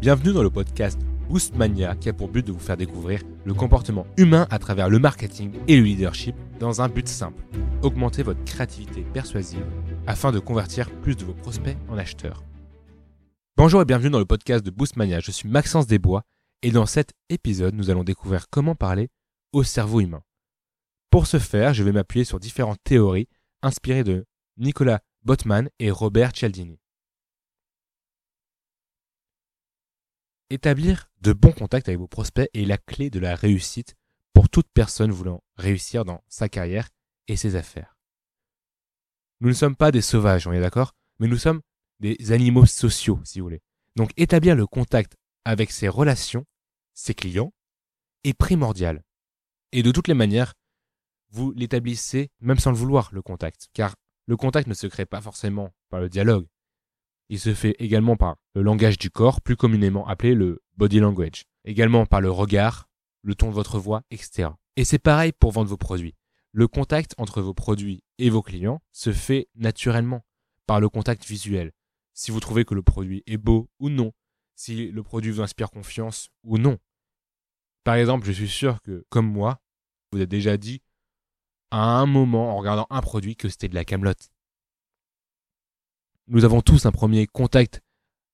Bienvenue dans le podcast Boost Mania qui a pour but de vous faire découvrir le comportement humain à travers le marketing et le leadership dans un but simple, augmenter votre créativité persuasive afin de convertir plus de vos prospects en acheteurs. Bonjour et bienvenue dans le podcast de Boost Mania, je suis Maxence Desbois et dans cet épisode nous allons découvrir comment parler au cerveau humain. Pour ce faire, je vais m'appuyer sur différentes théories inspirées de Nicolas Botman et Robert Cialdini. Établir de bons contacts avec vos prospects est la clé de la réussite pour toute personne voulant réussir dans sa carrière et ses affaires. Nous ne sommes pas des sauvages, on est d'accord Mais nous sommes des animaux sociaux, si vous voulez. Donc établir le contact avec ses relations, ses clients, est primordial. Et de toutes les manières, vous l'établissez même sans le vouloir, le contact. Car le contact ne se crée pas forcément par le dialogue, il se fait également par le langage du corps, plus communément appelé le body language. Également par le regard, le ton de votre voix, etc. Et c'est pareil pour vendre vos produits. Le contact entre vos produits et vos clients se fait naturellement par le contact visuel. Si vous trouvez que le produit est beau ou non, si le produit vous inspire confiance ou non. Par exemple, je suis sûr que, comme moi, vous avez déjà dit à un moment en regardant un produit que c'était de la camelote. Nous avons tous un premier contact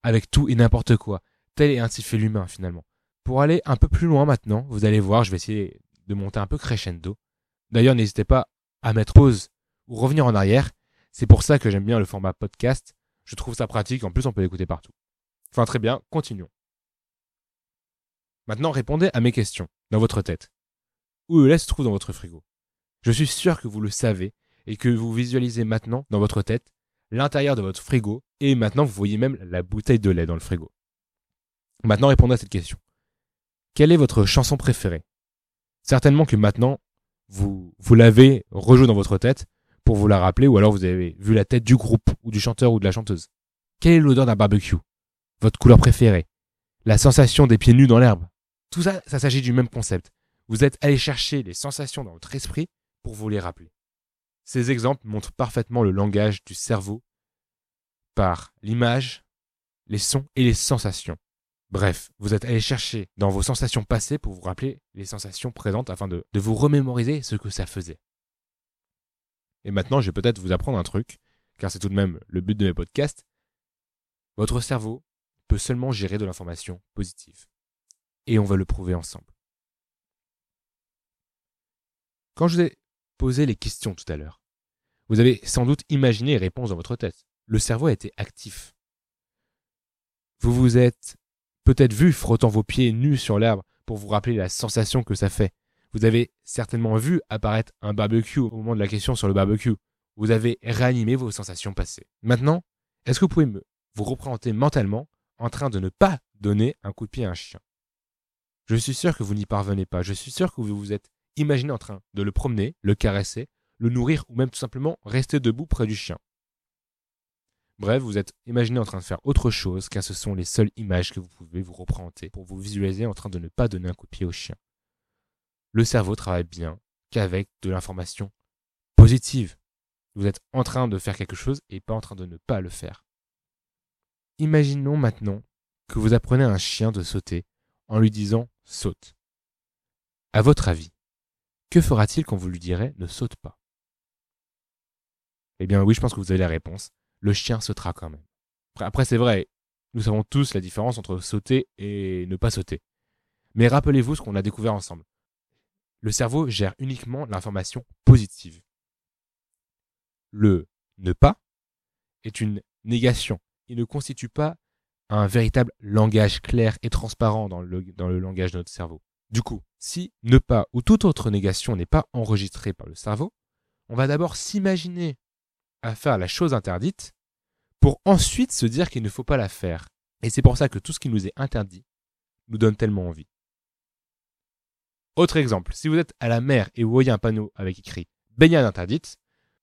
avec tout et n'importe quoi. Tel est ainsi fait l'humain finalement. Pour aller un peu plus loin maintenant, vous allez voir, je vais essayer de monter un peu crescendo. D'ailleurs, n'hésitez pas à mettre pause ou revenir en arrière. C'est pour ça que j'aime bien le format podcast. Je trouve ça pratique. En plus, on peut l'écouter partout. Enfin, très bien. Continuons. Maintenant, répondez à mes questions dans votre tête. Où le lait se trouve dans votre frigo? Je suis sûr que vous le savez et que vous visualisez maintenant dans votre tête l'intérieur de votre frigo et maintenant vous voyez même la bouteille de lait dans le frigo. Maintenant répondez à cette question. Quelle est votre chanson préférée? Certainement que maintenant vous, vous l'avez rejoué dans votre tête pour vous la rappeler ou alors vous avez vu la tête du groupe ou du chanteur ou de la chanteuse. Quelle est l'odeur d'un barbecue? Votre couleur préférée? La sensation des pieds nus dans l'herbe? Tout ça, ça s'agit du même concept. Vous êtes allé chercher les sensations dans votre esprit pour vous les rappeler. Ces exemples montrent parfaitement le langage du cerveau par l'image, les sons et les sensations. Bref, vous êtes allé chercher dans vos sensations passées pour vous rappeler les sensations présentes afin de, vous remémoriser ce que ça faisait. Et maintenant, je vais peut-être vous apprendre un truc, car c'est tout de même le but de mes podcasts. Votre cerveau peut seulement gérer de l'information positive. Et on va le prouver ensemble. Quand je vous ai posé les questions tout à l'heure, vous avez sans doute imaginé les réponses dans votre tête le cerveau a été actif. Vous vous êtes peut-être vu frottant vos pieds nus sur l'herbe pour vous rappeler la sensation que ça fait. Vous avez certainement vu apparaître un barbecue au moment de la question sur le barbecue. Vous avez réanimé vos sensations passées. Maintenant, est-ce que vous pouvez vous représenter mentalement en train de ne pas donner un coup de pied à un chien? Je suis sûr que vous n'y parvenez pas. Je suis sûr que vous vous êtes imaginé en train de le promener, le caresser, le nourrir ou même tout simplement rester debout près du chien. Bref, vous êtes imaginé en train de faire autre chose car ce sont les seules images que vous pouvez vous représenter pour vous visualiser en train de ne pas donner un coup de pied au chien. Le cerveau travaille bien qu'avec de l'information positive. Vous êtes en train de faire quelque chose et pas en train de ne pas le faire. Imaginons maintenant que vous apprenez à un chien de sauter en lui disant saute. À votre avis, que fera-t-il quand vous lui direz ne saute pas? Eh bien oui, je pense que vous avez la réponse le chien sautera quand même. Après, c'est vrai, nous savons tous la différence entre sauter et ne pas sauter. Mais rappelez-vous ce qu'on a découvert ensemble. Le cerveau gère uniquement l'information positive. Le ne pas est une négation. Il ne constitue pas un véritable langage clair et transparent dans le, dans le langage de notre cerveau. Du coup, si ne pas ou toute autre négation n'est pas enregistrée par le cerveau, on va d'abord s'imaginer à faire la chose interdite pour ensuite se dire qu'il ne faut pas la faire. Et c'est pour ça que tout ce qui nous est interdit nous donne tellement envie. Autre exemple, si vous êtes à la mer et vous voyez un panneau avec écrit baignade interdite,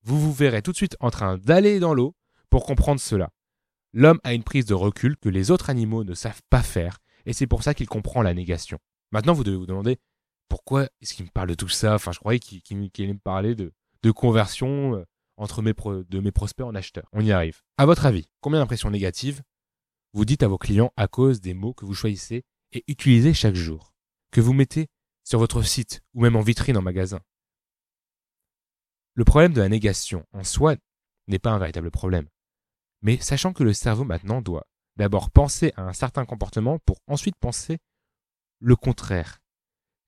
vous vous verrez tout de suite en train d'aller dans l'eau pour comprendre cela. L'homme a une prise de recul que les autres animaux ne savent pas faire, et c'est pour ça qu'il comprend la négation. Maintenant, vous devez vous demander pourquoi est-ce qu'il me parle de tout ça? Enfin, je croyais qu'il allait me parler de, conversion, euh, entre mes de mes prospects en acheteurs. On y arrive. À votre avis, combien d'impressions négatives vous dites à vos clients à cause des mots que vous choisissez et utilisez chaque jour, que vous mettez sur votre site ou même en vitrine en magasin? Le problème de la négation en soi n'est pas un véritable problème. Mais sachant que le cerveau maintenant doit d'abord penser à un certain comportement pour ensuite penser le contraire.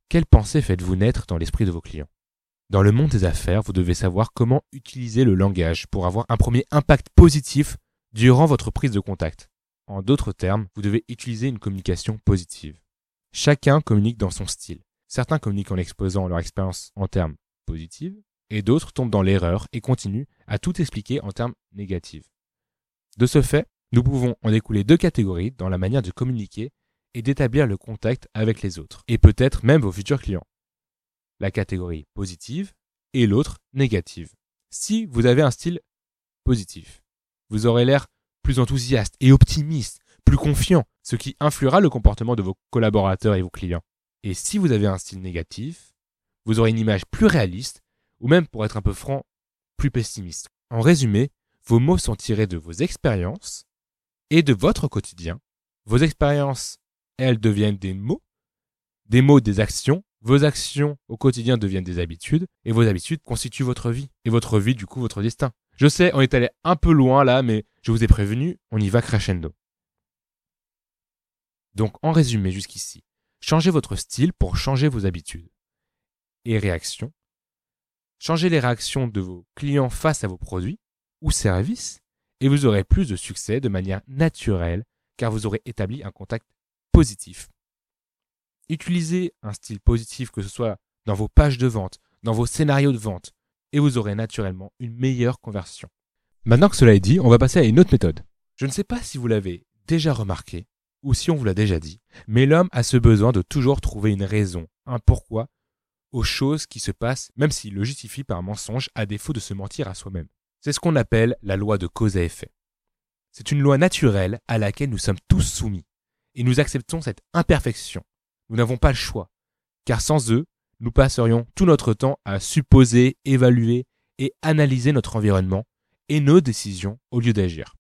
Quelle pensée faites-vous naître dans l'esprit de vos clients? Dans le monde des affaires, vous devez savoir comment utiliser le langage pour avoir un premier impact positif durant votre prise de contact. En d'autres termes, vous devez utiliser une communication positive. Chacun communique dans son style. Certains communiquent en exposant leur expérience en termes positifs, et d'autres tombent dans l'erreur et continuent à tout expliquer en termes négatifs. De ce fait, nous pouvons en découler deux catégories dans la manière de communiquer et d'établir le contact avec les autres, et peut-être même vos futurs clients. La catégorie positive et l'autre négative. Si vous avez un style positif, vous aurez l'air plus enthousiaste et optimiste, plus confiant, ce qui influera le comportement de vos collaborateurs et vos clients. Et si vous avez un style négatif, vous aurez une image plus réaliste, ou même pour être un peu franc, plus pessimiste. En résumé, vos mots sont tirés de vos expériences et de votre quotidien. Vos expériences, elles deviennent des mots, des mots des actions, vos actions au quotidien deviennent des habitudes, et vos habitudes constituent votre vie, et votre vie du coup votre destin. Je sais, on est allé un peu loin là, mais je vous ai prévenu, on y va crescendo. Donc en résumé jusqu'ici, changez votre style pour changer vos habitudes et réactions. Changez les réactions de vos clients face à vos produits ou services et vous aurez plus de succès de manière naturelle car vous aurez établi un contact positif. Utilisez un style positif que ce soit dans vos pages de vente, dans vos scénarios de vente, et vous aurez naturellement une meilleure conversion. Maintenant que cela est dit, on va passer à une autre méthode. Je ne sais pas si vous l'avez déjà remarqué ou si on vous l'a déjà dit, mais l'homme a ce besoin de toujours trouver une raison, un pourquoi aux choses qui se passent, même s'il le justifie par un mensonge à défaut de se mentir à soi-même. C'est ce qu'on appelle la loi de cause à effet. C'est une loi naturelle à laquelle nous sommes tous soumis, et nous acceptons cette imperfection. Nous n'avons pas le choix, car sans eux, nous passerions tout notre temps à supposer, évaluer et analyser notre environnement et nos décisions au lieu d'agir.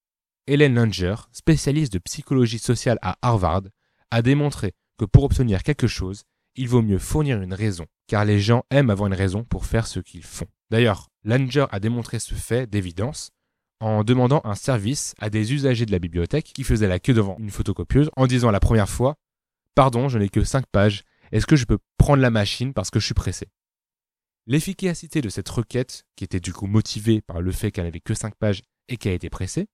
Hélène Langer, spécialiste de psychologie sociale à Harvard, a démontré que pour obtenir quelque chose, il vaut mieux fournir une raison, car les gens aiment avoir une raison pour faire ce qu'ils font. D'ailleurs, Langer a démontré ce fait d'évidence en demandant un service à des usagers de la bibliothèque qui faisaient la queue devant une photocopieuse en disant la première fois Pardon, je n'ai que 5 pages, est-ce que je peux prendre la machine parce que je suis pressé? L'efficacité de cette requête, qui était du coup motivée par le fait qu'elle n'avait que 5 pages et qu'elle était pressée,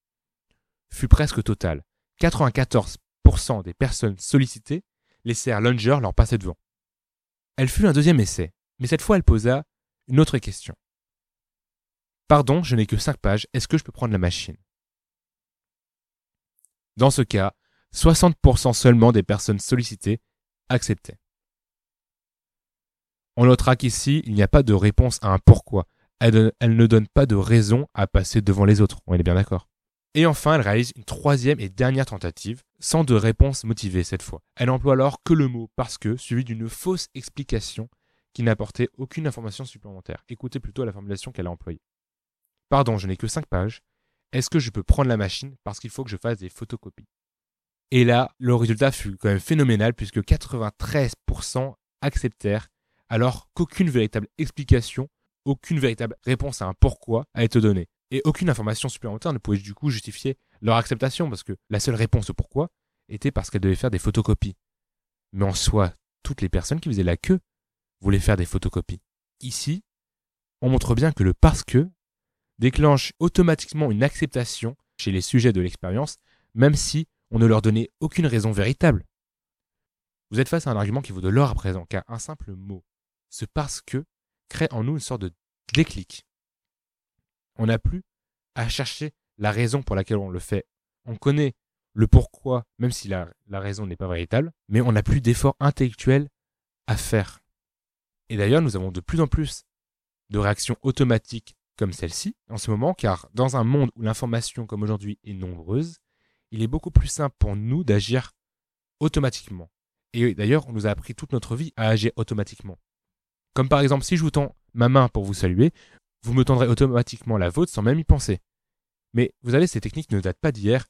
fut presque totale. 94% des personnes sollicitées laissèrent Lunger leur passer devant. Elle fut un deuxième essai, mais cette fois elle posa une autre question. Pardon, je n'ai que 5 pages, est-ce que je peux prendre la machine? Dans ce cas, 60% seulement des personnes sollicitées acceptaient. On notera qu'ici, il n'y a pas de réponse à un pourquoi. Elle, ne donne pas de raison à passer devant les autres. On est bien d'accord. Et enfin, elle réalise une troisième et dernière tentative, sans de réponse motivée cette fois. Elle emploie alors que le mot parce que, suivi d'une fausse explication qui n'apportait aucune information supplémentaire. Écoutez plutôt la formulation qu'elle a employée. Pardon, je n'ai que 5 pages. Est-ce que je peux prendre la machine parce qu'il faut que je fasse des photocopies? Et là, le résultat fut quand même phénoménal puisque 93% acceptèrent alors qu'aucune véritable explication, aucune véritable réponse à un pourquoi a été donnée. Et aucune information supplémentaire ne pouvait du coup justifier leur acceptation, parce que la seule réponse au pourquoi était parce qu'elles devaient faire des photocopies. Mais en soi, toutes les personnes qui faisaient la queue voulaient faire des photocopies. Ici, on montre bien que le parce que déclenche automatiquement une acceptation chez les sujets de l'expérience, même si on ne leur donnait aucune raison véritable. Vous êtes face à un argument qui vaut de l'or à présent, car un simple mot, ce parce que crée en nous une sorte de déclic. On n'a plus à chercher la raison pour laquelle on le fait. On connaît le pourquoi, même si la, la raison n'est pas véritable, mais on n'a plus d'efforts intellectuels à faire. Et d'ailleurs, nous avons de plus en plus de réactions automatiques comme celle-ci en ce moment, car dans un monde où l'information comme aujourd'hui est nombreuse, il est beaucoup plus simple pour nous d'agir automatiquement. Et d'ailleurs, on nous a appris toute notre vie à agir automatiquement. Comme par exemple, si je vous tends ma main pour vous saluer, vous me tendrez automatiquement la vôtre sans même y penser. Mais vous savez, ces techniques ne datent pas d'hier,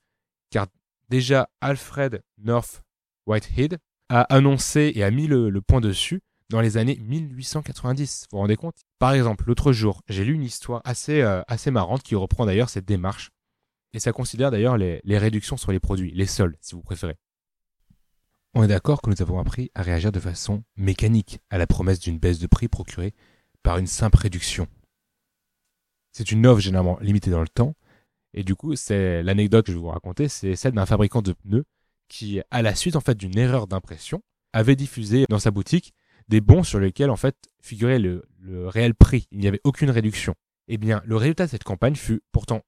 car Déjà, Alfred North Whitehead a annoncé et a mis le, le point dessus dans les années 1890. Vous vous rendez compte? Par exemple, l'autre jour, j'ai lu une histoire assez, euh, assez marrante qui reprend d'ailleurs cette démarche. Et ça considère d'ailleurs les, réductions sur les produits, les sols, si vous préférez. On est d'accord que nous avons appris à réagir de façon mécanique à la promesse d'une baisse de prix procurée par une simple réduction. C'est une offre généralement limitée dans le temps, et du coup, c'est l'anecdote que je vais vous raconter, c'est celle d'un fabricant de pneus qui, à la suite en fait d'une erreur d'impression, avait diffusé dans sa boutique des bons sur lesquels en fait figurait le, le réel prix. Il n'y avait aucune réduction. Eh bien, le résultat de cette campagne fut pourtant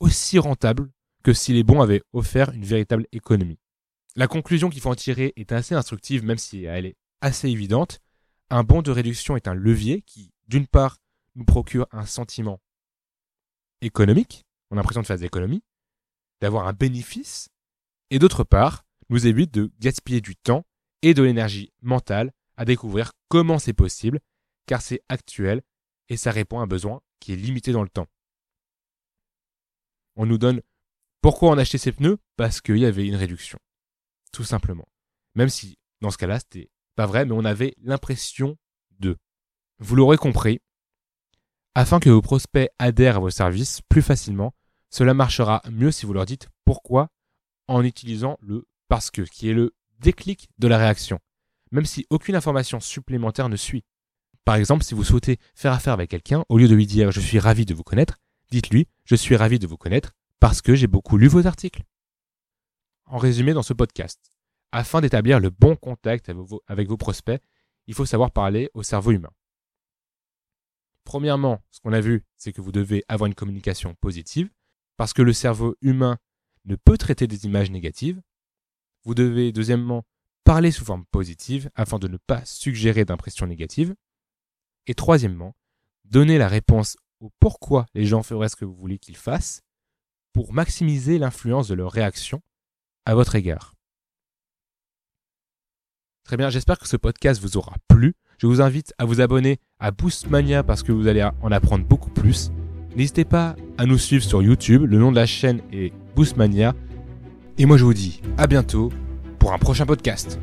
aussi rentable que si les bons avaient offert une véritable économie. La conclusion qu'il faut en tirer est assez instructive, même si elle est assez évidente. Un bon de réduction est un levier qui, d'une part, nous procure un sentiment économique, on a l'impression de faire des économies, d'avoir un bénéfice, et d'autre part, nous évite de gaspiller du temps et de l'énergie mentale à découvrir comment c'est possible, car c'est actuel et ça répond à un besoin qui est limité dans le temps. On nous donne pourquoi on a acheté ces pneus? Parce qu'il y avait une réduction. Tout simplement. Même si, dans ce cas-là, c'était pas vrai, mais on avait l'impression de. Vous l'aurez compris, afin que vos prospects adhèrent à vos services plus facilement, cela marchera mieux si vous leur dites pourquoi en utilisant le parce que, qui est le déclic de la réaction, même si aucune information supplémentaire ne suit. Par exemple, si vous souhaitez faire affaire avec quelqu'un, au lieu de lui dire je suis ravi de vous connaître, dites-lui je suis ravi de vous connaître parce que j'ai beaucoup lu vos articles. En résumé dans ce podcast, afin d'établir le bon contact avec vos prospects, il faut savoir parler au cerveau humain. Premièrement, ce qu'on a vu, c'est que vous devez avoir une communication positive, parce que le cerveau humain ne peut traiter des images négatives. Vous devez, deuxièmement, parler sous forme positive afin de ne pas suggérer d'impressions négatives. Et troisièmement, donner la réponse au pourquoi les gens feraient ce que vous voulez qu'ils fassent pour maximiser l'influence de leur réaction à votre égard. Très bien, j'espère que ce podcast vous aura plu. Je vous invite à vous abonner à Boostmania parce que vous allez en apprendre beaucoup plus. N'hésitez pas à nous suivre sur YouTube, le nom de la chaîne est Boostmania. Et moi je vous dis à bientôt pour un prochain podcast.